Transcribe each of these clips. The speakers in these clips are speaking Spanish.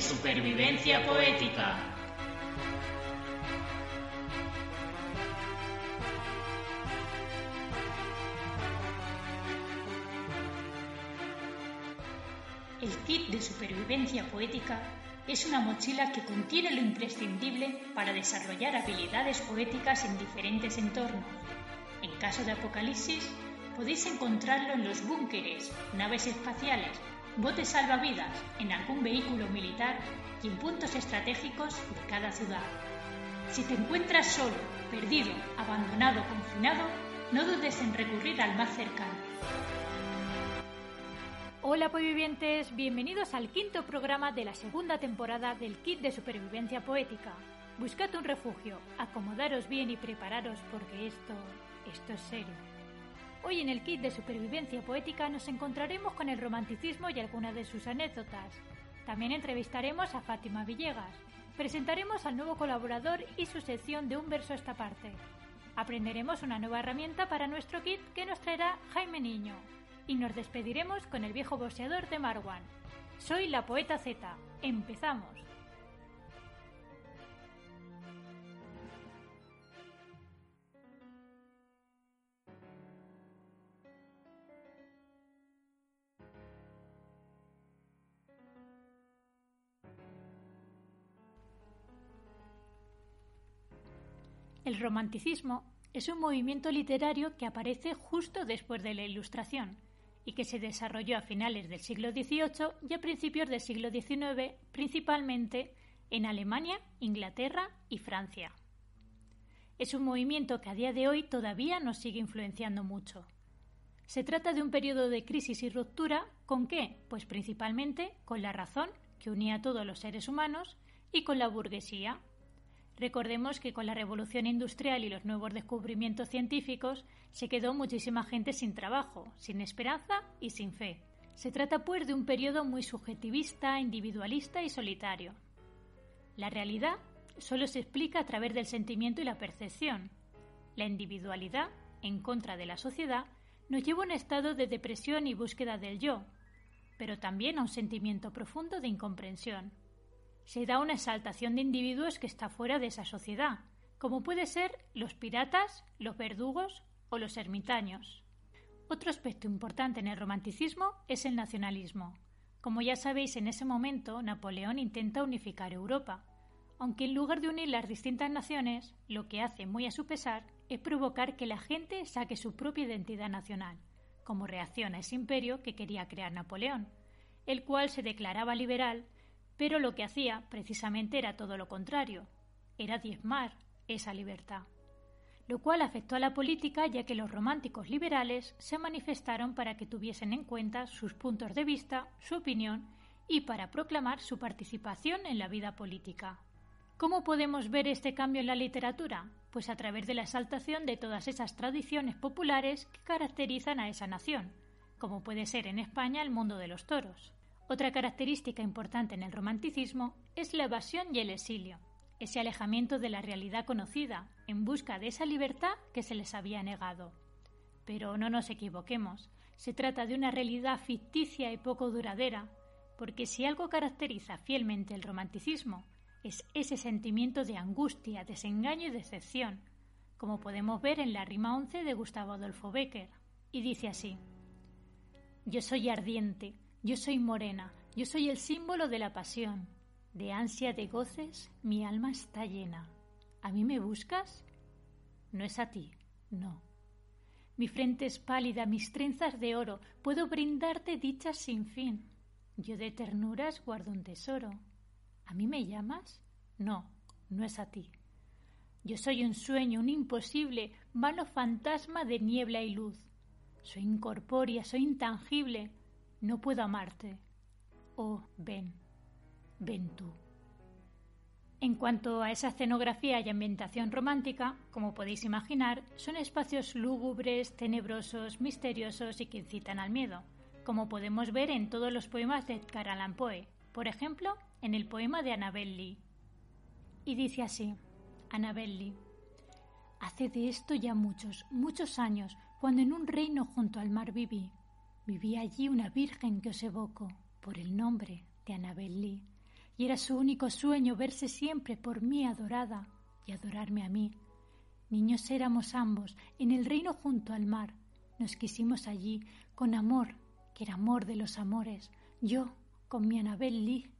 Supervivencia poética. El kit de supervivencia poética es una mochila que contiene lo imprescindible para desarrollar habilidades poéticas en diferentes entornos. En caso de apocalipsis, podéis encontrarlo en los búnkeres, naves espaciales, botes salvavidas, en algún vehículo militar y en puntos estratégicos de cada ciudad. Si te encuentras solo, perdido, abandonado, confinado, no dudes en recurrir al más cercano. Hola vivientes, bienvenidos al quinto programa de la segunda temporada del kit de supervivencia poética. Buscad un refugio, acomodaros bien y prepararos porque esto, esto es serio. Hoy en el kit de supervivencia poética nos encontraremos con el romanticismo y algunas de sus anécdotas. También entrevistaremos a Fátima Villegas. Presentaremos al nuevo colaborador y su sección de un verso a esta parte. Aprenderemos una nueva herramienta para nuestro kit que nos traerá Jaime Niño. Y nos despediremos con el viejo boxeador de Marwan. Soy la poeta Z. Empezamos. El romanticismo es un movimiento literario que aparece justo después de la Ilustración y que se desarrolló a finales del siglo XVIII y a principios del siglo XIX, principalmente en Alemania, Inglaterra y Francia. Es un movimiento que a día de hoy todavía nos sigue influenciando mucho. Se trata de un periodo de crisis y ruptura con qué? Pues principalmente con la razón, que unía a todos los seres humanos, y con la burguesía, Recordemos que con la revolución industrial y los nuevos descubrimientos científicos se quedó muchísima gente sin trabajo, sin esperanza y sin fe. Se trata pues de un periodo muy subjetivista, individualista y solitario. La realidad solo se explica a través del sentimiento y la percepción. La individualidad, en contra de la sociedad, nos lleva a un estado de depresión y búsqueda del yo, pero también a un sentimiento profundo de incomprensión se da una exaltación de individuos que está fuera de esa sociedad, como puede ser los piratas, los verdugos o los ermitaños. Otro aspecto importante en el romanticismo es el nacionalismo. Como ya sabéis, en ese momento Napoleón intenta unificar Europa, aunque en lugar de unir las distintas naciones, lo que hace muy a su pesar es provocar que la gente saque su propia identidad nacional, como reacción a ese imperio que quería crear Napoleón, el cual se declaraba liberal pero lo que hacía precisamente era todo lo contrario, era diezmar esa libertad, lo cual afectó a la política ya que los románticos liberales se manifestaron para que tuviesen en cuenta sus puntos de vista, su opinión y para proclamar su participación en la vida política. ¿Cómo podemos ver este cambio en la literatura? Pues a través de la exaltación de todas esas tradiciones populares que caracterizan a esa nación, como puede ser en España el mundo de los toros. Otra característica importante en el romanticismo es la evasión y el exilio, ese alejamiento de la realidad conocida en busca de esa libertad que se les había negado. Pero no nos equivoquemos, se trata de una realidad ficticia y poco duradera, porque si algo caracteriza fielmente el romanticismo es ese sentimiento de angustia, desengaño y decepción, como podemos ver en la rima 11 de Gustavo Adolfo Becker, y dice así: Yo soy ardiente, yo soy morena, yo soy el símbolo de la pasión. De ansia de goces mi alma está llena. ¿A mí me buscas? No es a ti, no. Mi frente es pálida, mis trenzas de oro, puedo brindarte dichas sin fin. Yo de ternuras guardo un tesoro. ¿A mí me llamas? No, no es a ti. Yo soy un sueño, un imposible, vano fantasma de niebla y luz. Soy incorpórea, soy intangible, no puedo amarte. Oh, ven, ven tú. En cuanto a esa escenografía y ambientación romántica, como podéis imaginar, son espacios lúgubres, tenebrosos, misteriosos y que incitan al miedo, como podemos ver en todos los poemas de Edgar Allan Poe, por ejemplo, en el poema de Annabel Lee. Y dice así, Annabel Lee, Hace de esto ya muchos, muchos años, cuando en un reino junto al mar viví. Vivía allí una virgen que os evoco por el nombre de Annabel Lee y era su único sueño verse siempre por mí adorada y adorarme a mí. Niños éramos ambos, en el reino junto al mar. Nos quisimos allí, con amor, que era amor de los amores, yo con mi Anabel Lee,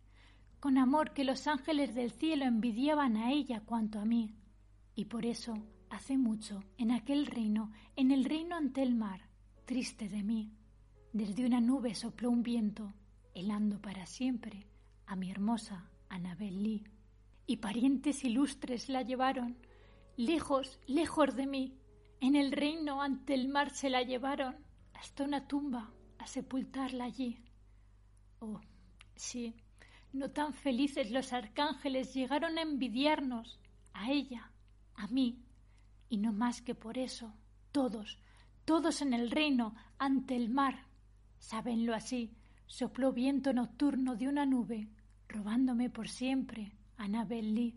con amor que los ángeles del cielo envidiaban a ella cuanto a mí. Y por eso, hace mucho, en aquel reino, en el reino ante el mar, triste de mí, desde una nube sopló un viento, helando para siempre a mi hermosa Anabel Lee, y parientes ilustres la llevaron, lejos, lejos de mí, en el reino ante el mar se la llevaron, hasta una tumba a sepultarla allí. Oh, sí, no tan felices los arcángeles llegaron a envidiarnos, a ella, a mí, y no más que por eso, todos, todos en el reino, ante el mar, sabenlo así, sopló viento nocturno de una nube robándome por siempre, Anabel Lee.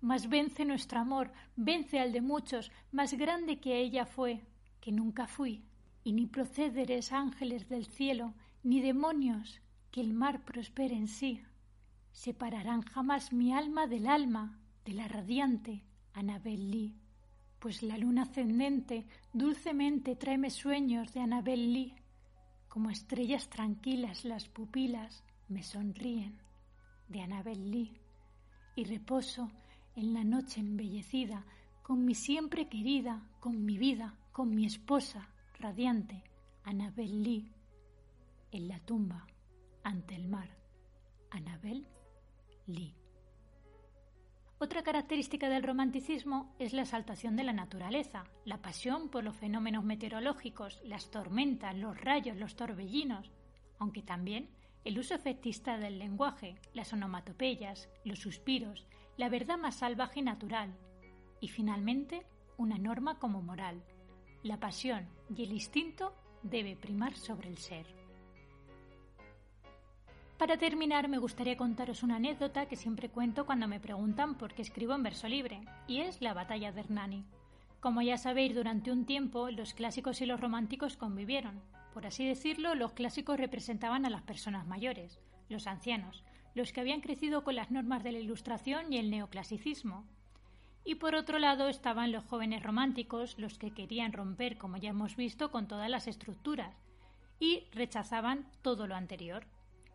Mas vence nuestro amor, vence al de muchos, más grande que ella fue, que nunca fui, y ni procederes ángeles del cielo, ni demonios, que el mar prospere en sí, separarán jamás mi alma del alma de la radiante Anabel Lee, pues la luna ascendente dulcemente tráeme sueños de Anabel Lee, como estrellas tranquilas las pupilas me sonríen de Anabel Lee y reposo en la noche embellecida con mi siempre querida, con mi vida, con mi esposa radiante, Anabel Lee, en la tumba ante el mar, Anabel Lee. Otra característica del romanticismo es la exaltación de la naturaleza, la pasión por los fenómenos meteorológicos, las tormentas, los rayos, los torbellinos, aunque también el uso efectista del lenguaje, las onomatopeyas, los suspiros, la verdad más salvaje y natural, y finalmente una norma como moral. La pasión y el instinto debe primar sobre el ser. Para terminar, me gustaría contaros una anécdota que siempre cuento cuando me preguntan por qué escribo en verso libre, y es la batalla de Hernani. Como ya sabéis, durante un tiempo los clásicos y los románticos convivieron, por así decirlo, los clásicos representaban a las personas mayores, los ancianos, los que habían crecido con las normas de la Ilustración y el neoclasicismo. Y por otro lado estaban los jóvenes románticos, los que querían romper, como ya hemos visto, con todas las estructuras, y rechazaban todo lo anterior.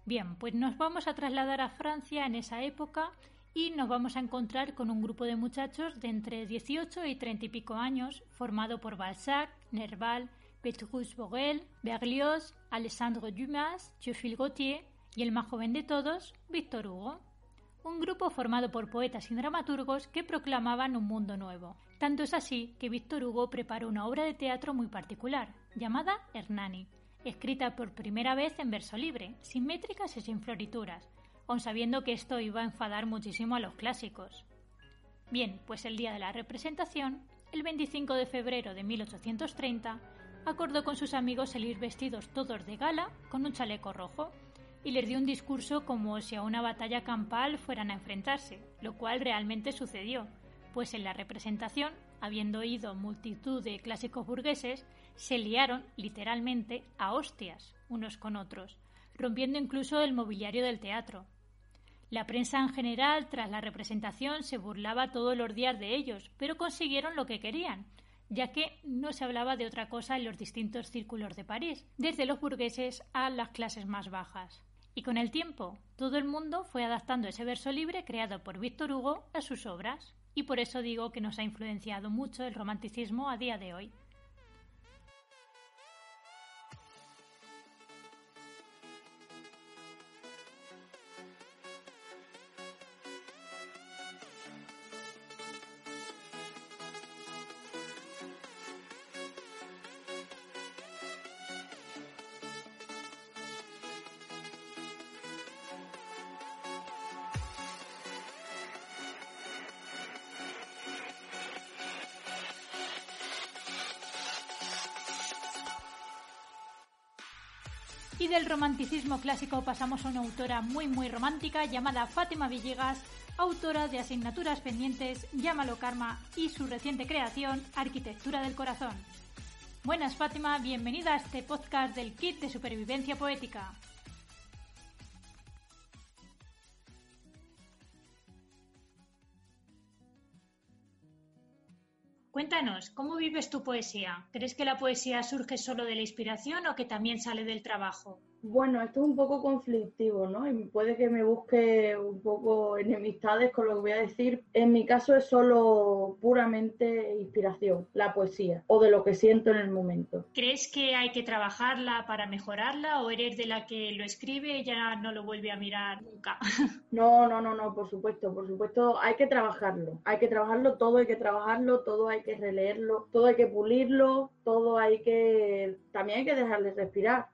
Bien, pues nos vamos a trasladar a Francia en esa época y nos vamos a encontrar con un grupo de muchachos de entre 18 y 30 y pico años, formado por Balzac, Nerval, Petrus Borel, Berlioz, Alessandro Dumas, Théophile Gautier y el más joven de todos, Victor Hugo. Un grupo formado por poetas y dramaturgos que proclamaban un mundo nuevo. Tanto es así que Victor Hugo preparó una obra de teatro muy particular, llamada Hernani, escrita por primera vez en verso libre, sin métricas y sin florituras, aun sabiendo que esto iba a enfadar muchísimo a los clásicos. Bien, pues el día de la representación, el 25 de febrero de 1830, acordó con sus amigos salir vestidos todos de gala con un chaleco rojo y les dio un discurso como si a una batalla campal fueran a enfrentarse, lo cual realmente sucedió, pues en la representación, habiendo oído multitud de clásicos burgueses, se liaron literalmente a hostias unos con otros, rompiendo incluso el mobiliario del teatro. La prensa en general, tras la representación, se burlaba todos los días de ellos, pero consiguieron lo que querían, ya que no se hablaba de otra cosa en los distintos círculos de París, desde los burgueses a las clases más bajas. Y con el tiempo, todo el mundo fue adaptando ese verso libre creado por Víctor Hugo a sus obras, y por eso digo que nos ha influenciado mucho el romanticismo a día de hoy. Del romanticismo clásico pasamos a una autora muy muy romántica llamada Fátima Villegas, autora de Asignaturas Pendientes, Llámalo Karma y su reciente creación, Arquitectura del Corazón. Buenas Fátima, bienvenida a este podcast del Kit de Supervivencia Poética. Cuéntanos, ¿cómo vives tu poesía? ¿Crees que la poesía surge solo de la inspiración o que también sale del trabajo? Bueno, esto es un poco conflictivo, ¿no? Y puede que me busque un poco enemistades con lo que voy a decir. En mi caso es solo puramente inspiración, la poesía, o de lo que siento en el momento. ¿Crees que hay que trabajarla para mejorarla o eres de la que lo escribe y ya no lo vuelve a mirar nunca? No, no, no, no, por supuesto, por supuesto, hay que trabajarlo. Hay que trabajarlo, todo hay que trabajarlo, todo hay que releerlo, todo hay que pulirlo, todo hay que... También hay que dejarle respirar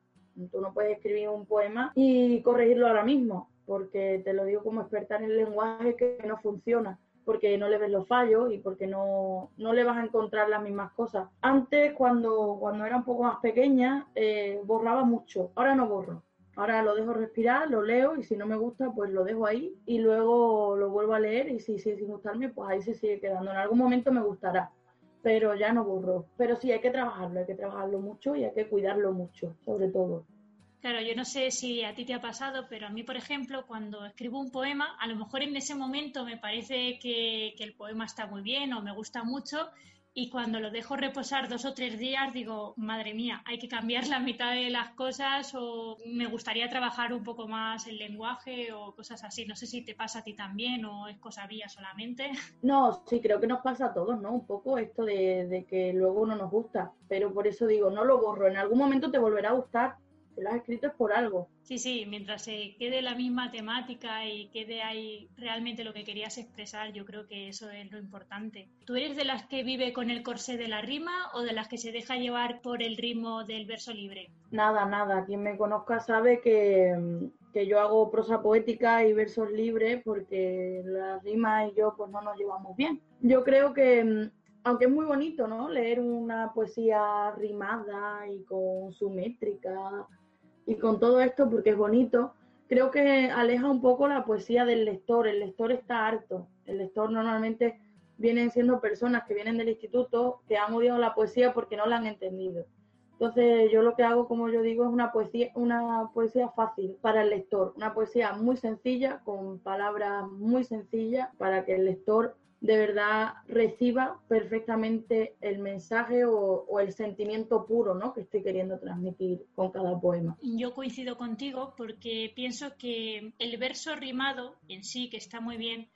Tú no puedes escribir un poema y corregirlo ahora mismo, porque te lo digo como experta en el lenguaje que no funciona porque no le ves los fallos y porque no, no le vas a encontrar las mismas cosas. Antes, cuando, cuando era un poco más pequeña, eh, borraba mucho. Ahora no borro. Ahora lo dejo respirar, lo leo y si no me gusta, pues lo dejo ahí y luego lo vuelvo a leer y si sigue sin gustarme, pues ahí se sigue quedando. En algún momento me gustará, pero ya no borro. Pero sí, hay que trabajarlo, hay que trabajarlo mucho y hay que cuidarlo mucho, sobre todo. Claro, yo no sé si a ti te ha pasado, pero a mí, por ejemplo, cuando escribo un poema, a lo mejor en ese momento me parece que, el poema está muy bien o me gusta mucho y cuando lo dejo reposar dos o tres días digo, madre mía, hay que cambiar la mitad de las cosas o me gustaría trabajar un poco más el lenguaje o cosas así. No sé si te pasa a ti también o es cosa mía solamente. No, sí, creo que nos pasa a todos, ¿no? Un poco esto de, de que luego no nos gusta, pero por eso digo, no lo borro, en algún momento te volverá a gustar lo has escrito es por algo. Sí, sí, mientras se quede la misma temática y quede ahí realmente lo que querías expresar, yo creo que eso es lo importante. ¿Tú eres de las que vive con el corsé de la rima o de las que se deja llevar por el ritmo del verso libre? Nada, nada. Quien me conozca sabe que, que yo hago prosa poética y versos libres porque la rima y yo pues no nos llevamos bien. Yo creo que aunque es muy bonito, ¿no? Leer una poesía rimada y con su métrica y con todo esto, porque es bonito, creo que aleja un poco la poesía del lector. El lector está harto. El lector normalmente vienen siendo personas que vienen del instituto que han odiado la poesía porque no la han entendido. Entonces yo lo que hago, como yo digo, es una poesía, una poesía fácil para el lector, una poesía muy sencilla, con palabras muy sencillas, para que el lector de verdad reciba perfectamente el mensaje o, el sentimiento puro ¿no? que estoy queriendo transmitir con cada poema. Yo coincido contigo porque pienso que el verso rimado en sí, que está muy bien,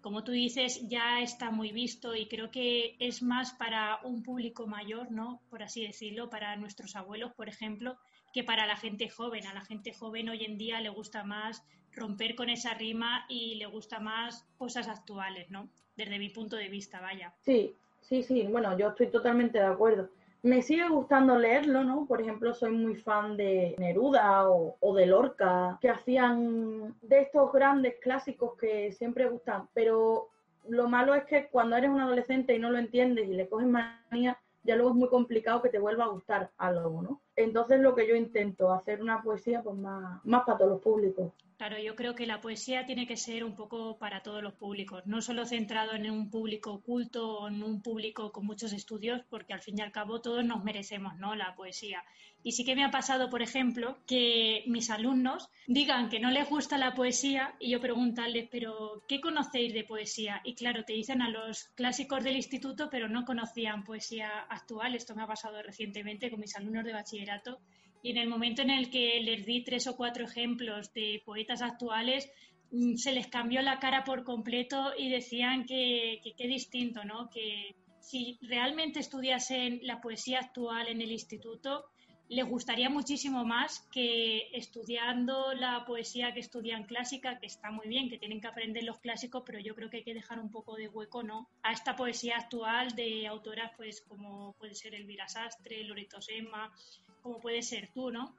como tú dices, ya está muy visto y creo que es más para un público mayor, ¿no? Por así decirlo, para nuestros abuelos, por ejemplo, que para la gente joven. A la gente joven hoy en día le gusta más romper con esa rima y le gusta más cosas actuales, ¿no? Desde mi punto de vista, vaya. Sí, sí, sí, bueno, yo estoy totalmente de acuerdo. Me sigue gustando leerlo, ¿no? Por ejemplo, soy muy fan de Neruda o, de Lorca, que hacían de estos grandes clásicos que siempre gustan, pero lo malo es que cuando eres un adolescente y no lo entiendes y le coges manía, ya luego es muy complicado que te vuelva a gustar algo, ¿no? Entonces lo que yo intento, hacer una poesía pues más, más para todos los públicos. Claro, yo creo que la poesía tiene que ser un poco para todos los públicos, no solo centrado en un público oculto o en un público con muchos estudios, porque al fin y al cabo todos nos merecemos ¿no? la poesía. Y sí que me ha pasado, por ejemplo, que mis alumnos digan que no les gusta la poesía y yo preguntarles, pero ¿qué conocéis de poesía? Y claro, te dicen a los clásicos del instituto, pero no conocían poesía actual. Esto me ha pasado recientemente con mis alumnos de bachillerato y en el momento en el que les di tres o cuatro ejemplos de poetas actuales, mm, se les cambió la cara por completo y decían que qué distinto, ¿no? Que si realmente estudiasen la poesía actual en el instituto, les gustaría muchísimo más que estudiando la poesía que estudian clásica, que está muy bien, que tienen que aprender los clásicos, pero yo creo que hay que dejar un poco de hueco, ¿no? A esta poesía actual de autoras, pues como puede ser Elvira Sastre, Loreto Sema, como puede ser tú, ¿no?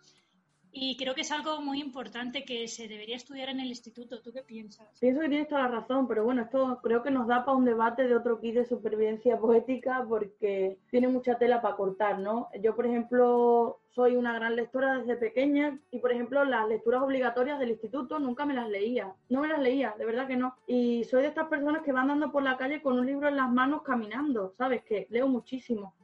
Y creo que es algo muy importante que se debería estudiar en el instituto. ¿Tú qué piensas? Pienso que tienes toda la razón, pero bueno, esto creo que nos da para un debate de otro kit de supervivencia poética porque tiene mucha tela para cortar, ¿no? Yo, por ejemplo, soy una gran lectora desde pequeña y, por ejemplo, las lecturas obligatorias del instituto nunca me las leía. No me las leía, de verdad que no. Y soy de estas personas que van andando por la calle con un libro en las manos caminando, ¿sabes? Que leo muchísimo.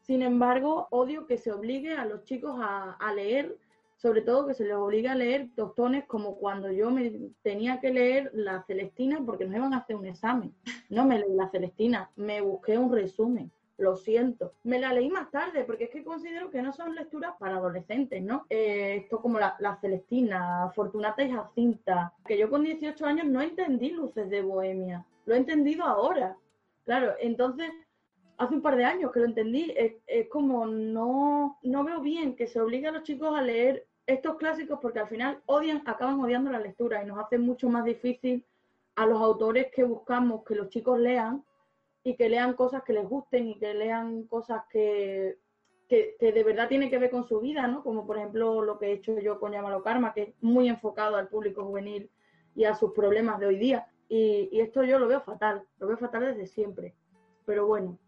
Sin embargo, odio que se obligue a los chicos a, a leer sobre todo que se les obliga a leer tostones como cuando yo me tenía que leer la Celestina porque nos iban a hacer un examen. No me leí la Celestina, me busqué un resumen. Lo siento. Me la leí más tarde porque es que considero que no son lecturas para adolescentes, ¿no? Eh, esto como la, la, Celestina, Fortunata y Jacinta, que yo con 18 años no entendí Luces de Bohemia. Lo he entendido ahora. Claro, entonces hace un par de años que lo entendí. Es, es, como no, no veo bien que se obligue a los chicos a leer estos clásicos porque al final odian, acaban odiando la lectura y nos hace mucho más difícil a los autores que buscamos que los chicos lean y que lean cosas que les gusten y que lean cosas que, que, de verdad tienen que ver con su vida, ¿no? Como por ejemplo lo que he hecho yo con Llámalo Karma, que es muy enfocado al público juvenil y a sus problemas de hoy día. Y, y esto yo lo veo fatal, lo veo fatal desde siempre. Pero bueno,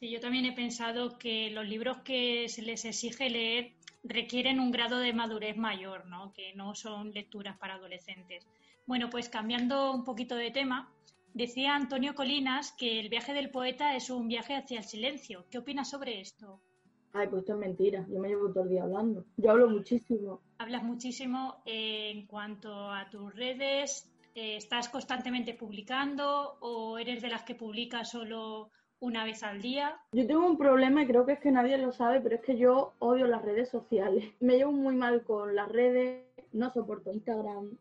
Sí, yo también he pensado que los libros que se les exige leer requieren un grado de madurez mayor, ¿no? que no son lecturas para adolescentes. Bueno, pues cambiando un poquito de tema, decía Antonio Colinas que el viaje del poeta es un viaje hacia el silencio. ¿Qué opinas sobre esto? Ay, pues esto es mentira. Yo me llevo todo el día hablando. Yo hablo muchísimo. Hablas muchísimo en cuanto a tus redes. Eh, ¿Estás constantemente publicando o eres de las que publicas solo una vez al día. Yo tengo un problema y creo que es que nadie lo sabe, pero es que yo odio las redes sociales. Me llevo muy mal con las redes, no soporto Instagram,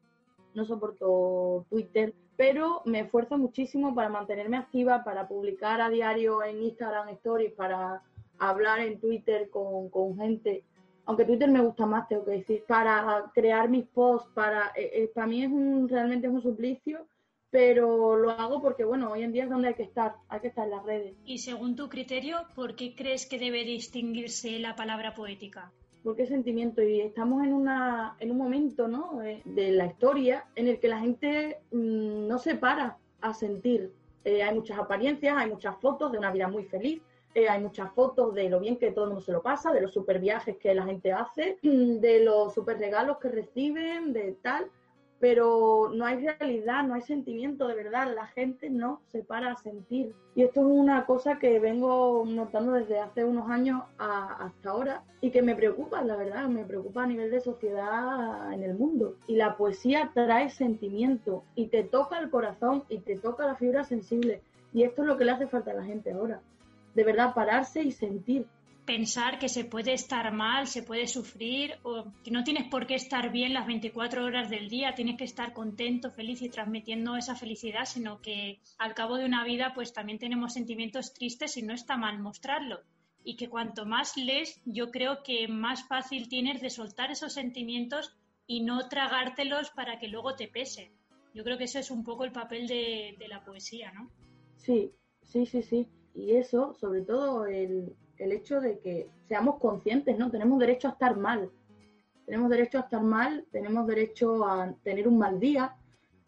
no soporto Twitter, pero me esfuerzo muchísimo para mantenerme activa, para publicar a diario en Instagram Stories, para hablar en Twitter con, con gente. Aunque Twitter me gusta más, tengo que decir, para crear mis posts, para, eh, eh, para mí es un, realmente es un suplicio pero lo hago porque, bueno, hoy en día es donde hay que estar, hay que estar en las redes. Y según tu criterio, ¿por qué crees que debe distinguirse la palabra poética? Porque sentimiento y estamos en, una, en un momento ¿no? de, de la historia en el que la gente mmm, no se para a sentir. Eh, hay muchas apariencias, hay muchas fotos de una vida muy feliz, eh, hay muchas fotos de lo bien que todo el mundo se lo pasa, de los super viajes que la gente hace, de los super regalos que reciben, de tal pero no hay realidad, no hay sentimiento de verdad, la gente no se para a sentir. Y esto es una cosa que vengo notando desde hace unos años hasta ahora y que me preocupa, la verdad, me preocupa a nivel de sociedad en el mundo. Y la poesía trae sentimiento y te toca el corazón y te toca la fibra sensible. Y esto es lo que le hace falta a la gente ahora. De verdad, pararse y sentir pensar que se puede estar mal, se puede sufrir, o que no tienes por qué estar bien las 24 horas del día, tienes que estar contento, feliz y transmitiendo esa felicidad, sino que al cabo de una vida pues también tenemos sentimientos tristes y no está mal mostrarlo. Y que cuanto más lees, yo creo que más fácil tienes de soltar esos sentimientos y no tragártelos para que luego te pese. Yo creo que eso es un poco el papel de, de la poesía, ¿no? Sí, sí, sí, sí. Y eso, sobre todo el, el hecho de que seamos conscientes, ¿no? Tenemos derecho a estar mal. Tenemos derecho a estar mal, tenemos derecho a tener un mal día,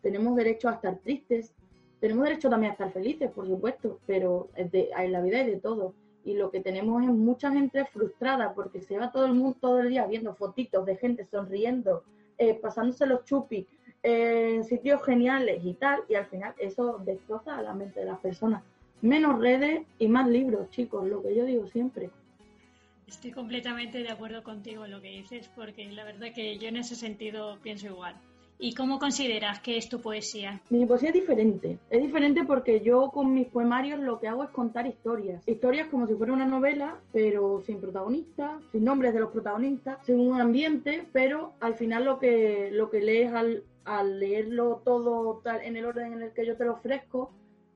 tenemos derecho a estar tristes, tenemos derecho también a estar felices, por supuesto, pero en la vida hay de todo. Y lo que tenemos es mucha gente frustrada porque se va todo el mundo todo el día viendo fotitos de gente sonriendo, eh, pasándose los chupis eh, en sitios geniales y tal, y al final eso destroza a la mente de las personas menos redes y más libros, chicos, lo que yo digo siempre. Estoy completamente de acuerdo contigo en lo que dices, porque la verdad que yo en ese sentido pienso igual. ¿Y cómo consideras que es tu poesía? Mi poesía es diferente. Es diferente porque yo con mis poemarios lo que hago es contar historias. Historias como si fuera una novela, pero sin protagonistas, sin nombres de los protagonistas, sin un ambiente, pero al final lo que, lo que lees al, al leerlo todo tal, en el orden en el que yo te lo ofrezco,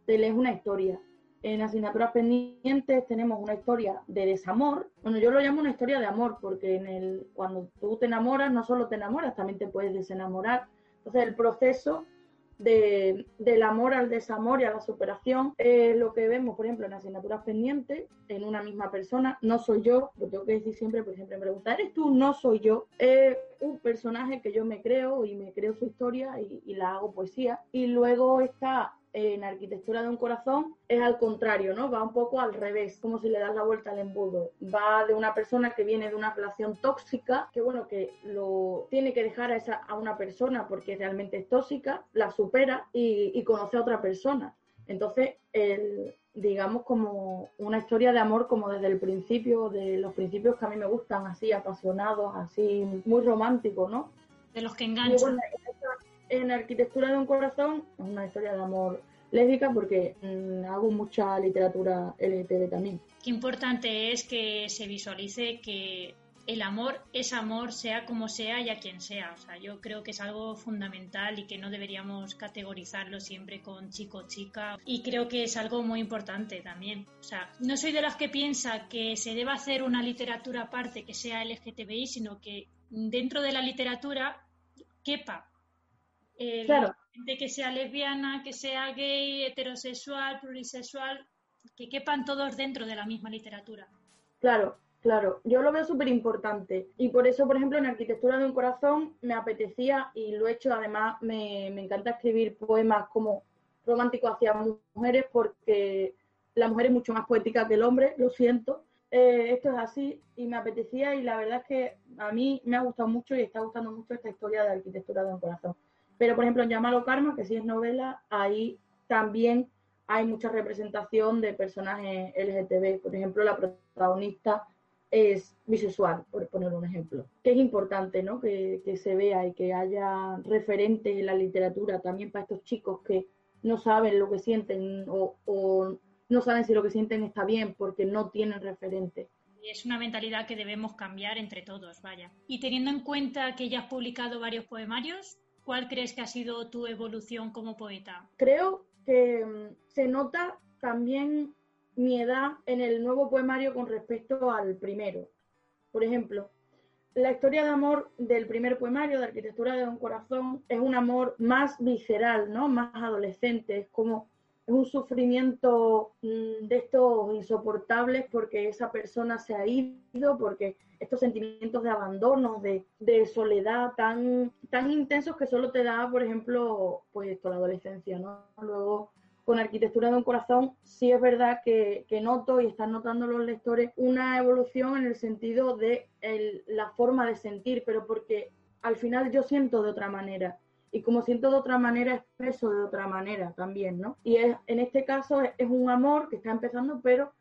te lees una historia. En asignaturas pendientes tenemos una historia de desamor. Bueno, yo lo llamo una historia de amor porque en el, cuando tú te enamoras no solo te enamoras, también te puedes desenamorar. Entonces el proceso de, del amor al desamor y a la superación, es lo que vemos, por ejemplo, en asignaturas pendientes, en una misma persona, no soy yo, lo tengo que decir siempre, porque siempre me preguntan, ¿eres tú? No soy yo, es un personaje que yo me creo y me creo su historia y, y la hago poesía, y luego está en arquitectura de un corazón es al contrario, ¿no? Va un poco al revés, como si le das la vuelta al embudo. Va de una persona que viene de una relación tóxica, que bueno, que lo tiene que dejar a, esa, a una persona porque realmente es tóxica, la supera y, y conoce a otra persona. Entonces, el, digamos como una historia de amor como desde el principio, de los principios que a mí me gustan, así apasionados, así muy románticos, ¿no? De los que enganchan. Bueno, en Arquitectura de un Corazón es una historia de amor lésbica porque mmm, hago mucha literatura LGTB también. Qué importante es que se visualice que el amor es amor, sea como sea y a quien sea. O sea, yo creo que es algo fundamental y que no deberíamos categorizarlo siempre con chico chica. Y creo que es algo muy importante también. O sea, no soy de las que piensa que se deba hacer una literatura aparte que sea LGTBI, sino que dentro de la literatura quepa el, Claro. de que sea lesbiana, que sea gay, heterosexual, plurisexual, que quepan todos dentro de la misma literatura. Claro, claro. Yo lo veo súper importante. Y por eso, por ejemplo, en Arquitectura de un Corazón me apetecía, y lo he hecho, además me, me encanta escribir poemas como románticos hacia mujeres porque la mujer es mucho más poética que el hombre, lo siento. Eh, esto es así y me apetecía y la verdad es que a mí me ha gustado mucho y está gustando mucho esta historia de Arquitectura de un Corazón. Pero, por ejemplo, en Llámalo Karma, que sí es novela, ahí también hay mucha representación de personajes LGTB. Por ejemplo, la protagonista es bisexual, por poner un ejemplo. Que es importante, ¿no? Que, que se vea y que haya referentes en la literatura también para estos chicos que no saben lo que sienten o, o no saben si lo que sienten está bien porque no tienen referentes. Es una mentalidad que debemos cambiar entre todos, vaya. Y teniendo en cuenta que ya has publicado varios poemarios, ¿cuál crees que ha sido tu evolución como poeta? Creo que mm, se nota también mi edad en el nuevo poemario con respecto al primero. Por ejemplo, la historia de amor del primer poemario, de Arquitectura de un Corazón, es un amor más visceral, ¿no? Más adolescente, es como es un sufrimiento mm, de estos insoportables porque esa persona se ha ido, porque estos sentimientos de abandono, de, soledad tan, tan intensos que solo te da, por ejemplo, pues esto, la adolescencia, ¿no? Luego, con Arquitectura de un Corazón, sí es verdad que, noto y están notando los lectores una evolución en el sentido de la forma de sentir, pero porque al final yo siento de otra manera y como siento de otra manera, expreso de otra manera también, ¿no? Y es, en este caso es, es, un amor que está empezando, pero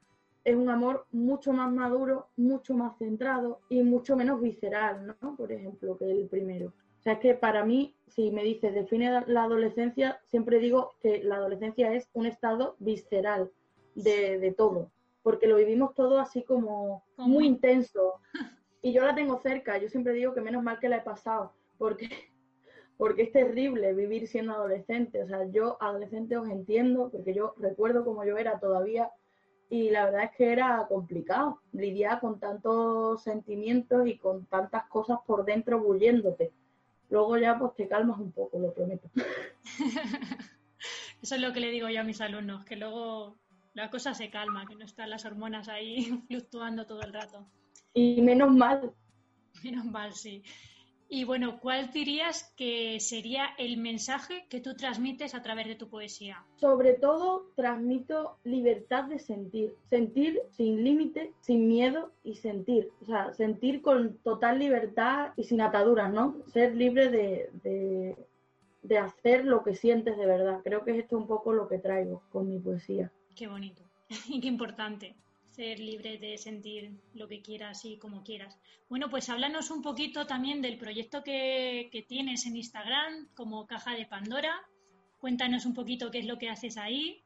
es un amor mucho más maduro, mucho más centrado y mucho menos visceral, ¿no? Por ejemplo, que el primero. O sea, es que para mí, si me dices, define la adolescencia, siempre digo que la adolescencia es un estado visceral de, de todo, porque lo vivimos todo así como muy intenso. Y yo la tengo cerca, yo siempre digo que menos mal que la he pasado, porque porque es terrible vivir siendo adolescente. O sea, yo adolescente os entiendo, porque yo recuerdo como yo era todavía y la verdad es que era complicado lidiar con tantos sentimientos y con tantas cosas por dentro bulliéndote. Luego ya pues te calmas un poco, lo prometo. Eso es lo que le digo yo a mis alumnos, que luego la cosa se calma, que no están las hormonas ahí fluctuando todo el rato. Y menos mal. Menos mal, sí. Y bueno, ¿cuál dirías que sería el mensaje que tú transmites a través de tu poesía? Sobre todo transmito libertad de sentir, sentir sin límite, sin miedo y sentir, o sea, sentir con total libertad y sin ataduras, ¿no? Ser libre de, de, de hacer lo que sientes de verdad. Creo que es esto un poco lo que traigo con mi poesía. Qué bonito y qué importante ser libre de sentir lo que quieras y como quieras. Bueno, pues háblanos un poquito también del proyecto que, tienes en Instagram como Caja de Pandora. Cuéntanos un poquito qué es lo que haces ahí,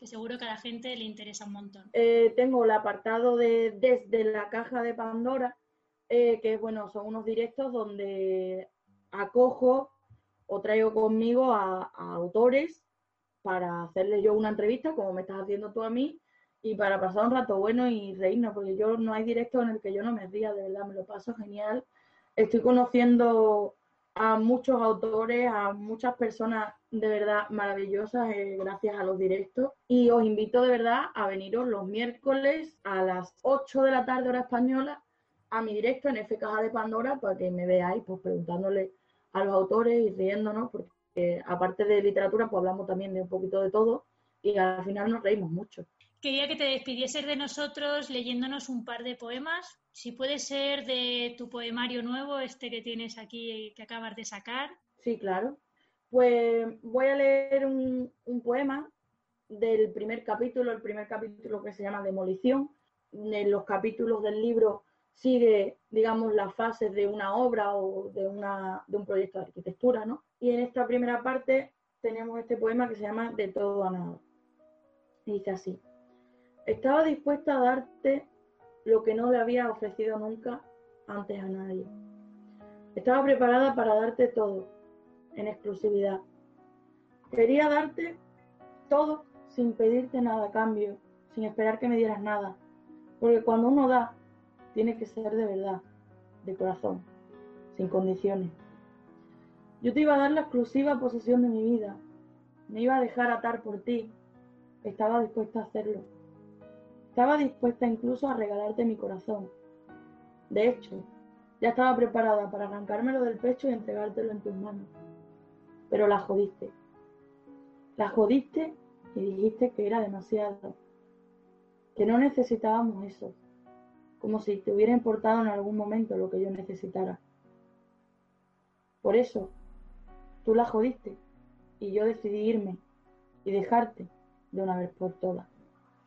que seguro que a la gente le interesa un montón. Eh, tengo el apartado de desde la Caja de Pandora, eh, que bueno, son unos directos donde acojo o traigo conmigo a, a autores para hacerles yo una entrevista, como me estás haciendo tú a mí, y para pasar un rato bueno y reírnos, porque yo no hay directo en el que yo no me ría, de verdad, me lo paso genial. Estoy conociendo a muchos autores, a muchas personas de verdad maravillosas eh, gracias a los directos y os invito de verdad a veniros los miércoles a las 8 de la tarde hora española a mi directo en F Caja de Pandora para que me veáis pues preguntándole a los autores y riéndonos porque aparte de literatura pues hablamos también de un poquito de todo y al final nos reímos mucho. Quería que te despidieses de nosotros leyéndonos un par de poemas, si puede ser de tu poemario nuevo, este que tienes aquí que acabas de sacar. Sí, claro. Pues voy a leer un, poema del primer capítulo, el primer capítulo que se llama Demolición. En los capítulos del libro sigue, digamos, las fases de una obra o de, un proyecto de arquitectura, ¿no? Y en esta primera parte tenemos este poema que se llama De todo a nada. Dice así. Estaba dispuesta a darte lo que no le había ofrecido nunca antes a nadie. Estaba preparada para darte todo, en exclusividad. Quería darte todo sin pedirte nada a cambio, sin esperar que me dieras nada. Porque cuando uno da, tiene que ser de verdad, de corazón, sin condiciones. Yo te iba a dar la exclusiva posesión de mi vida. Me iba a dejar atar por ti. Estaba dispuesta a hacerlo estaba dispuesta incluso a regalarte mi corazón. De hecho, ya estaba preparada para arrancármelo del pecho y entregártelo en tus manos. Pero la jodiste. La jodiste y dijiste que era demasiado. Que no necesitábamos eso. Como si te hubiera importado en algún momento lo que yo necesitara. Por eso, tú la jodiste y yo decidí irme y dejarte de una vez por todas.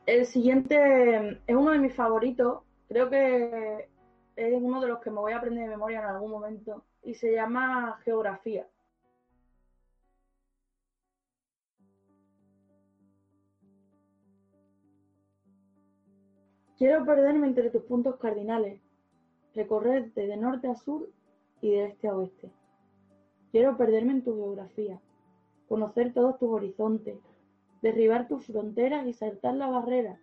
El siguiente es uno de mis favoritos. Creo que es uno de los que me voy a aprender de memoria en algún momento. Y se llama Geografía. Quiero perderme entre tus puntos cardinales, recorrerte de norte a sur y de este a oeste. Quiero perderme en tu geografía, conocer todos tus horizontes, derribar tus fronteras y saltar la barrera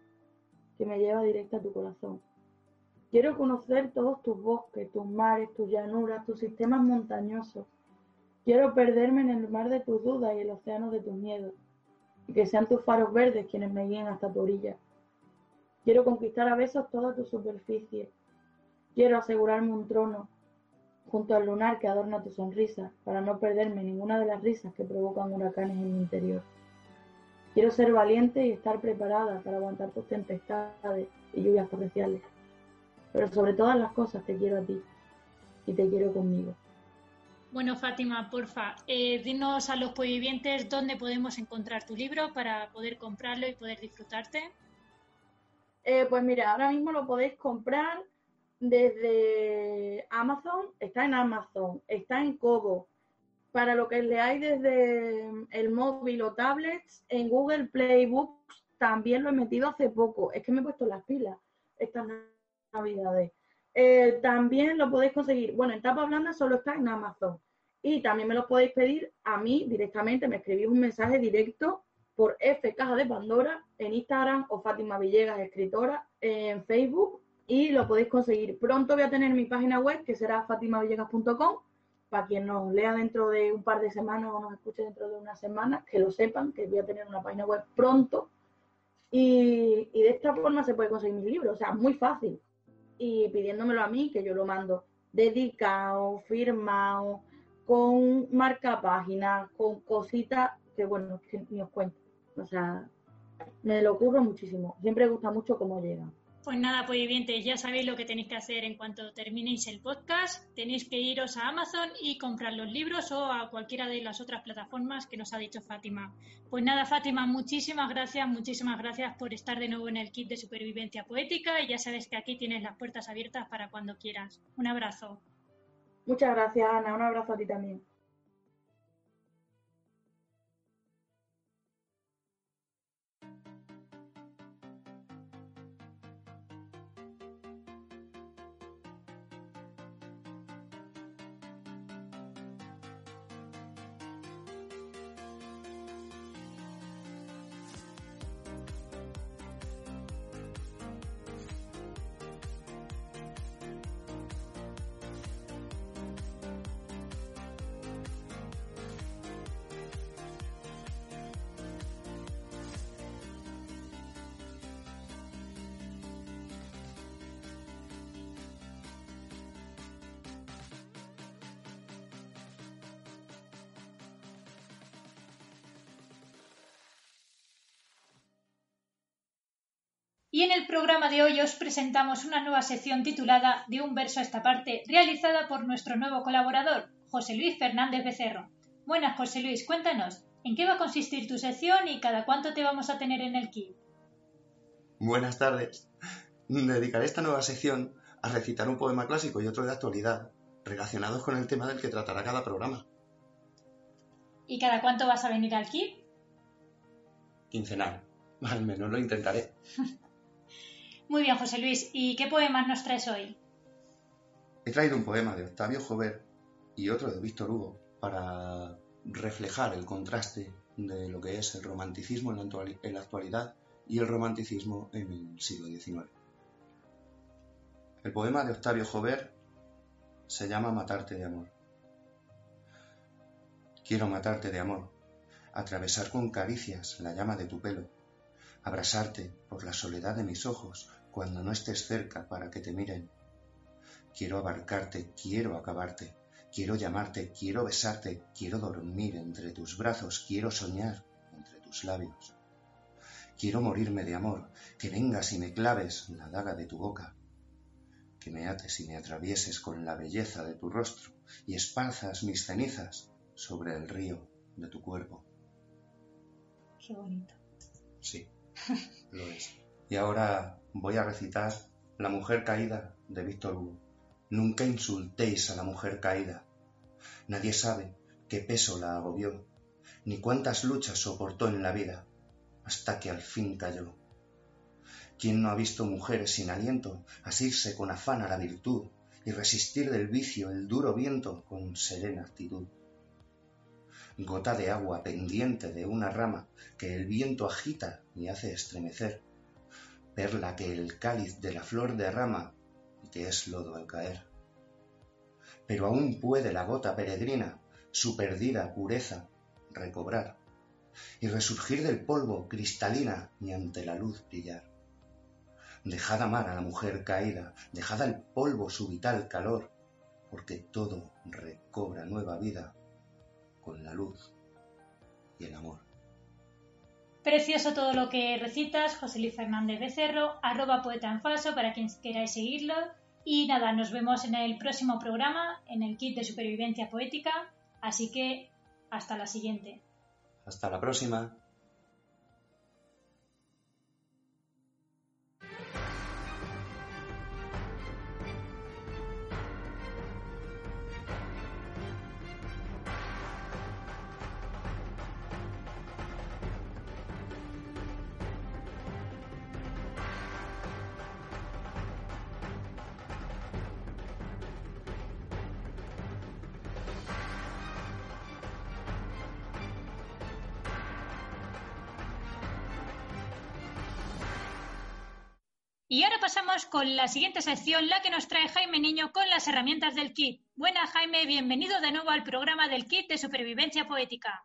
que me lleva directa a tu corazón. Quiero conocer todos tus bosques, tus mares, tus llanuras, tus sistemas montañosos. Quiero perderme en el mar de tus dudas y el océano de tus miedos, y que sean tus faros verdes quienes me guíen hasta tu orilla. Quiero conquistar a besos toda tu superficie. Quiero asegurarme un trono junto al lunar que adorna tu sonrisa, para no perderme ninguna de las risas que provocan huracanes en mi interior. Quiero ser valiente y estar preparada para aguantar tus tempestades y lluvias torrenciales. Pero sobre todas las cosas te quiero a ti y te quiero conmigo. Bueno, Fátima, porfa, eh, dinos a los vivientes dónde podemos encontrar tu libro para poder comprarlo y poder disfrutarte. Eh, pues mira, ahora mismo lo podéis comprar desde Amazon, está en Amazon, está en Kobo, para lo que leáis desde el móvil o tablets, en Google Play Books también lo he metido hace poco. Es que me he puesto las pilas estas navidades. Eh, también lo podéis conseguir, bueno, en tapa blanda solo está en Amazon. Y también me lo podéis pedir a mí directamente, me escribís un mensaje directo por F Caja de Pandora en Instagram o Fátima Villegas, escritora, en Facebook y lo podéis conseguir. Pronto voy a tener mi página web que será fatimavillegas.com para quien nos lea dentro de un par de semanas o nos escuche dentro de una semana, que lo sepan, que voy a tener una página web pronto. Y, de esta forma se puede conseguir mis libros, o sea, muy fácil. Y pidiéndomelo a mí, que yo lo mando dedicado, firmado, con marca página, con cositas que, bueno, que ni os cuento. O sea, me lo ocurre muchísimo. Siempre gusta mucho cómo llega. Pues nada, pues vivientes, ya sabéis lo que tenéis que hacer en cuanto terminéis el podcast. Tenéis que iros a Amazon y comprar los libros o a cualquiera de las otras plataformas que nos ha dicho Fátima. Pues nada, Fátima, muchísimas gracias, muchísimas gracias por estar de nuevo en el kit de supervivencia poética y ya sabes que aquí tienes las puertas abiertas para cuando quieras. Un abrazo. Muchas gracias, Ana. Un abrazo a ti también. Y en el programa de hoy os presentamos una nueva sección titulada De un verso a esta parte, realizada por nuestro nuevo colaborador, José Luis Fernández Becerro. Buenas, José Luis, cuéntanos, ¿en qué va a consistir tu sección y cada cuánto te vamos a tener en el kit? Buenas tardes. Dedicaré esta nueva sección a recitar un poema clásico y otro de actualidad, relacionados con el tema del que tratará cada programa. ¿Y cada cuánto vas a venir al kit? Quincenal. Al menos lo intentaré. Muy bien, José Luis. ¿Y qué poemas nos traes hoy? He traído un poema de Octavio Jover y otro de Víctor Hugo para reflejar el contraste de lo que es el romanticismo en la, actualidad y el romanticismo en el siglo XIX. El poema de Octavio Jover se llama Matarte de amor. Quiero matarte de amor, atravesar con caricias la llama de tu pelo, abrasarte por la soledad de mis ojos cuando no estés cerca para que te miren. Quiero abarcarte, quiero acabarte, quiero llamarte, quiero besarte, quiero dormir entre tus brazos, quiero soñar entre tus labios. Quiero morirme de amor, que vengas y me claves la daga de tu boca, que me ates y me atravieses con la belleza de tu rostro y esparzas mis cenizas sobre el río de tu cuerpo. Qué bonito. Sí, lo es. Y ahora voy a recitar La mujer caída de Víctor Hugo. Nunca insultéis a la mujer caída. Nadie sabe qué peso la agobió, ni cuántas luchas soportó en la vida, hasta que al fin cayó. ¿Quién no ha visto mujeres sin aliento asirse con afán a la virtud y resistir del vicio el duro viento con serena actitud? Gota de agua pendiente de una rama que el viento agita y hace estremecer, perla que el cáliz de la flor derrama y que es lodo al caer. Pero aún puede la gota peregrina su perdida pureza recobrar y resurgir del polvo cristalina y ante la luz brillar. Dejad amar a la mujer caída, dejad al polvo su vital calor, porque todo recobra nueva vida con la luz y el amor. Precioso todo lo que recitas, José Luis Fernández Becerro, arroba poeta en falso para quien queráis seguirlo. Y nada, nos vemos en el próximo programa, en el kit de supervivencia poética. Así que hasta la siguiente. Hasta la próxima. Y ahora pasamos con la siguiente sección, la que nos trae Jaime Niño con las herramientas del kit. Buena Jaime, bienvenido de nuevo al programa del kit de supervivencia poética.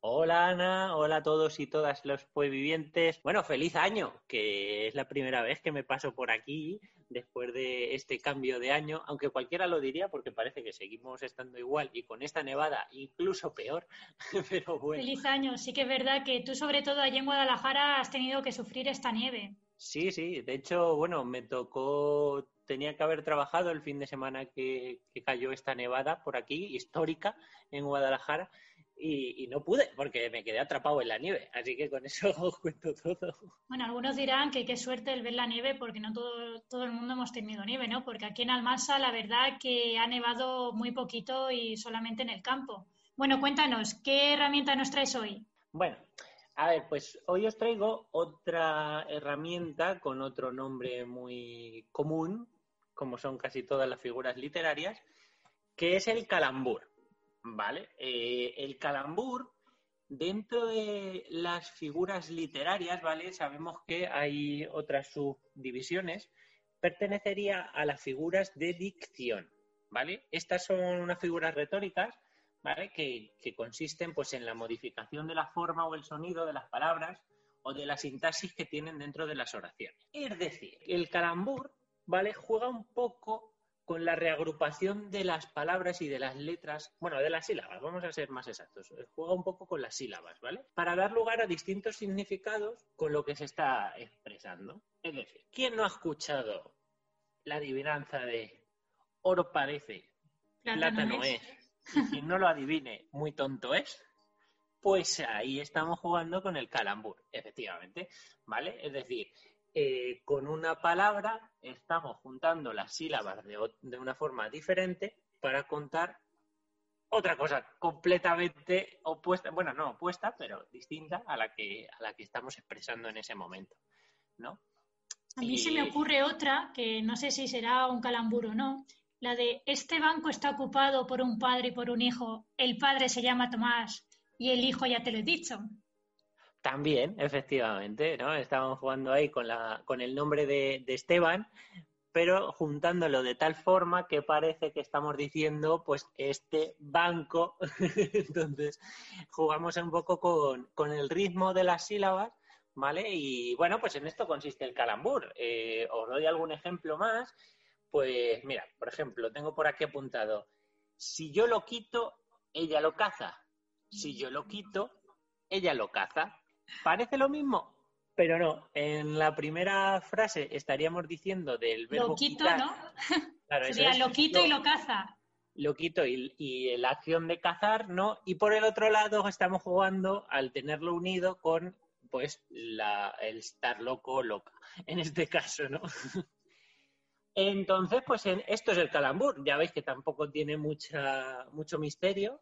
Hola Ana, hola a todos y todas los poevivientes. Bueno, feliz año, que es la primera vez que me paso por aquí después de este cambio de año, aunque cualquiera lo diría porque parece que seguimos estando igual y con esta nevada incluso peor, pero bueno. Feliz año, sí que es verdad que tú sobre todo allí en Guadalajara has tenido que sufrir esta nieve. Sí, sí, de hecho, bueno, me tocó, tenía que haber trabajado el fin de semana que, cayó esta nevada por aquí, histórica, en Guadalajara, y, no pude porque me quedé atrapado en la nieve. Así que con eso os cuento todo. Bueno, algunos dirán que qué suerte el ver la nieve porque no todo, todo el mundo hemos tenido nieve, ¿no? Porque aquí en Almansa la verdad que ha nevado muy poquito y solamente en el campo. Bueno, cuéntanos, ¿qué herramienta nos traes hoy? Bueno, a ver, pues hoy os traigo otra herramienta con otro nombre muy común, como son casi todas las figuras literarias, que es el calambur. ¿Vale? Eh, el calambur, dentro de las figuras literarias, ¿vale? Sabemos que hay otras subdivisiones, pertenecería a las figuras de dicción, ¿vale? Estas son unas figuras retóricas que, consisten pues, en la modificación de la forma o el sonido de las palabras o de la sintaxis que tienen dentro de las oraciones. Es decir, el calambur ¿vale? juega un poco con la reagrupación de las palabras y de las letras, bueno, de las sílabas, vamos a ser más exactos, juega un poco con las sílabas, ¿vale? Para dar lugar a distintos significados con lo que se está expresando. Es decir, ¿quién no ha escuchado la adivinanza de oro parece, plátano, es. Y quien no lo adivine, muy tonto es? Pues ahí estamos jugando con el calambur, efectivamente, ¿vale? Es decir, eh, con una palabra estamos juntando las sílabas de, una forma diferente para contar otra cosa completamente opuesta, bueno, no opuesta, pero distinta a la que, a la que estamos expresando en ese momento, ¿no? A mí se me ocurre otra, que no sé si será un calambur o no, la de este banco está ocupado por un padre y por un hijo, el padre se llama Tomás y el hijo ya te lo he dicho. También, efectivamente, ¿no? Estábamos jugando ahí con, la, con el nombre de, Esteban, pero juntándolo de tal forma que parece que estamos diciendo, pues, este banco. Entonces, jugamos un poco con, el ritmo de las sílabas, ¿vale? Y bueno, pues en esto consiste el calambur. Eh, os doy algún ejemplo más. Pues mira, por ejemplo, tengo por aquí apuntado, si yo lo quito, ella lo caza. Si yo lo quito, ella lo caza. Parece lo mismo, pero no. En la primera frase estaríamos diciendo del verbo lo quito, ¿no? Claro, Sería lo quito y lo caza. Lo quito y, la acción de cazar, ¿no? Y por el otro lado estamos jugando al tenerlo unido con, pues, la, el estar loco o loca, en este caso, ¿no? Entonces, pues esto es el calambur. Ya veis que tampoco tiene mucha, mucho misterio.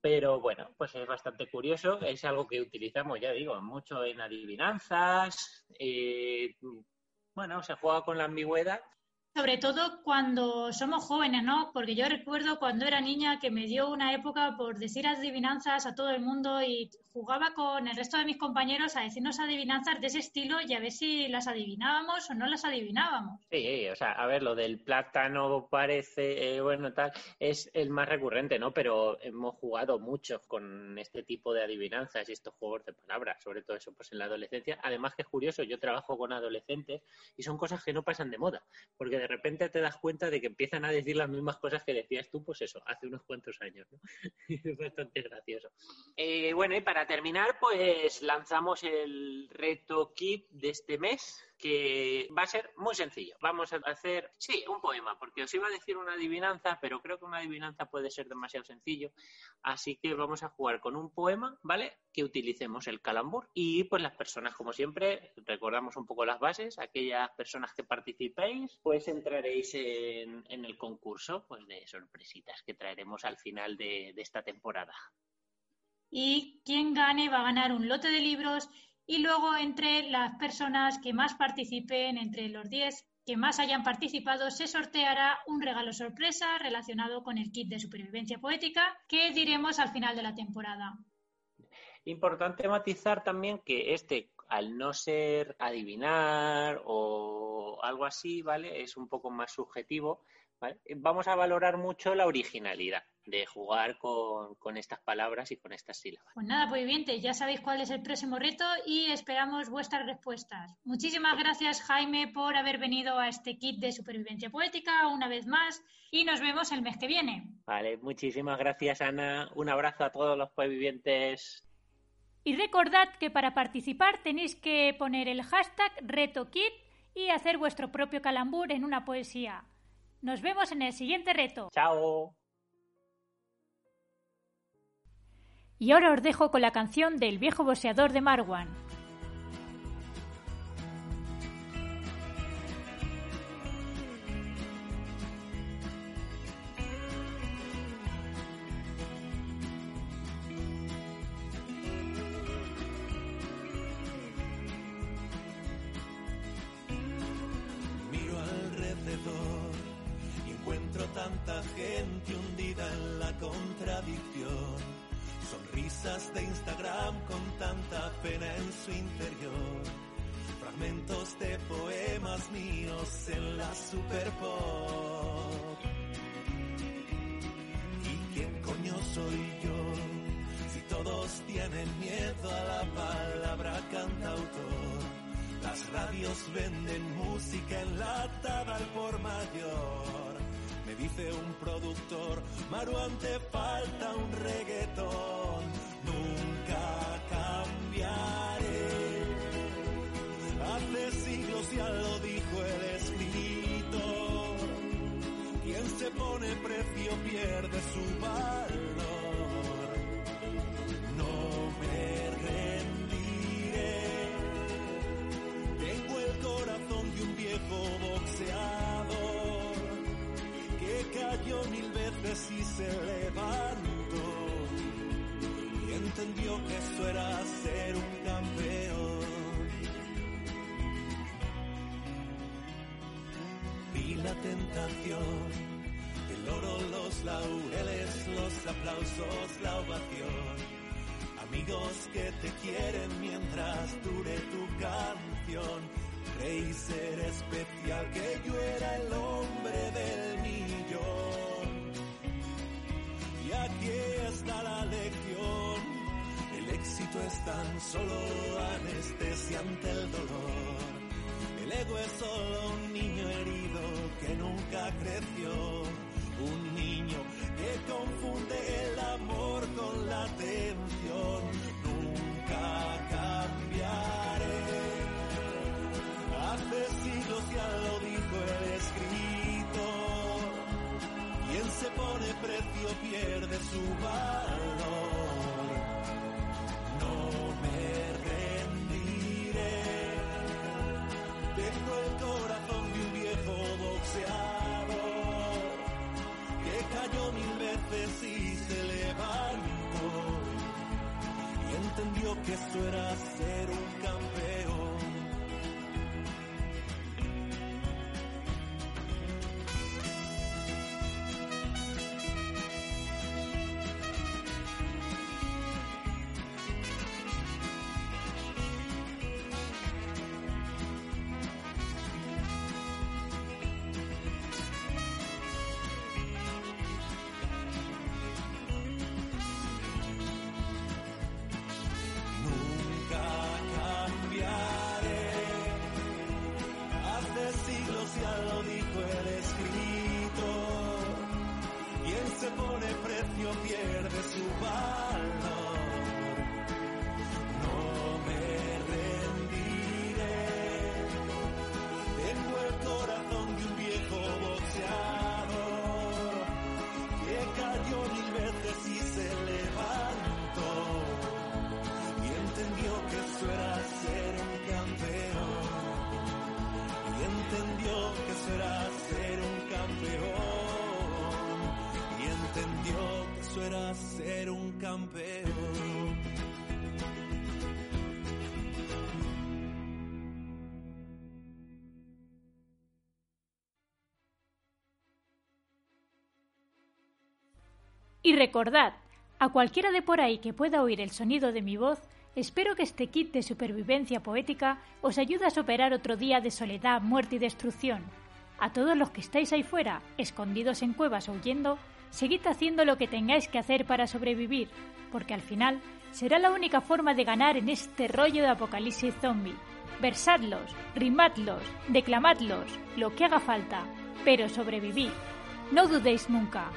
Pero bueno, pues es bastante curioso, es algo que utilizamos, ya digo, mucho en adivinanzas, eh, bueno, se juega con la ambigüedad sobre todo cuando somos jóvenes, ¿no? Porque yo recuerdo cuando era niña que me dio una época por decir adivinanzas a todo el mundo y jugaba con el resto de mis compañeros a decirnos adivinanzas de ese estilo y a ver si las adivinábamos o no las adivinábamos. Sí, o sea, a ver, lo del plátano parece, eh, bueno, tal, es el más recurrente, ¿no? Pero hemos jugado mucho con este tipo de adivinanzas y estos juegos de palabras, sobre todo eso pues en la adolescencia. Además que es curioso, yo trabajo con adolescentes y son cosas que no pasan de moda, porque de repente te das cuenta de que empiezan a decir las mismas cosas que decías tú, pues eso, hace unos cuantos años, ¿no? es bastante gracioso. Eh, bueno, y para terminar, pues lanzamos el reto kit de este mes, que va a ser muy sencillo. Vamos a hacer, sí, un poema, porque os iba a decir una adivinanza, pero creo que una adivinanza puede ser demasiado sencillo. Así que vamos a jugar con un poema, ¿vale? Que utilicemos el calambur. Y pues las personas, como siempre, recordamos un poco las bases. Aquellas personas que participéis, pues entraréis en, el concurso pues de sorpresitas que traeremos al final de, de esta temporada. Y quien gane va a ganar un lote de libros y luego entre las personas que más participen, entre los 10 que más hayan participado, se sorteará un regalo sorpresa relacionado con el kit de supervivencia poética que diremos al final de la temporada. Importante matizar también que este, al no ser adivinar o algo así, ¿vale? Es un poco más subjetivo. Vamos a valorar mucho la originalidad de jugar con, estas palabras y con estas sílabas. Pues nada, pues bien, ya sabéis cuál es el próximo reto y esperamos vuestras respuestas. Muchísimas gracias, Jaime, por haber venido a este kit de supervivencia poética una vez más y nos vemos el mes que viene. Vale, muchísimas gracias, Ana. Un abrazo a todos los supervivientes. Y recordad que para participar tenéis que poner el hashtag RetoKit y hacer vuestro propio calambur en una poesía. Nos vemos en el siguiente reto. Chao. Y ahora os dejo con la canción del viejo boxeador de Marwan. Las radios venden música enlatada al por mayor Maruán te falta un reggaetón, nunca cambiaré. Hace siglos ya lo dijo el escritor, quien se pone precio pierde su valor. No me viejo boxeador que cayó mil veces y se levantó y entendió que eso era ser un campeón. Vi la tentación, el oro, los laureles, los aplausos, la ovación. Amigos que te quieren mientras dure tu canción. Creí ser especial, que yo era el hombre del millón. Y aquí está la lección. El éxito es tan solo anestesia ante el dolor. El ego es solo un niño herido que nunca creció. Un niño que confunde el amor con la atención. Se pone precio pierde su valor. No me rendiré. Tengo el corazón de un viejo boxeador que cayó mil veces y se levantó y entendió que esto era ser un campeón. Y recordad, a cualquiera de por ahí que pueda oír el sonido de mi voz, espero que este kit de supervivencia poética os ayude a superar otro día de soledad, muerte y destrucción. A todos los que estáis ahí fuera, escondidos en cuevas o huyendo, seguid haciendo lo que tengáis que hacer para sobrevivir, porque al final será la única forma de ganar en este rollo de apocalipsis zombie. Versadlos, rimadlos, declamadlos, lo que haga falta, pero sobrevivid. No dudéis nunca,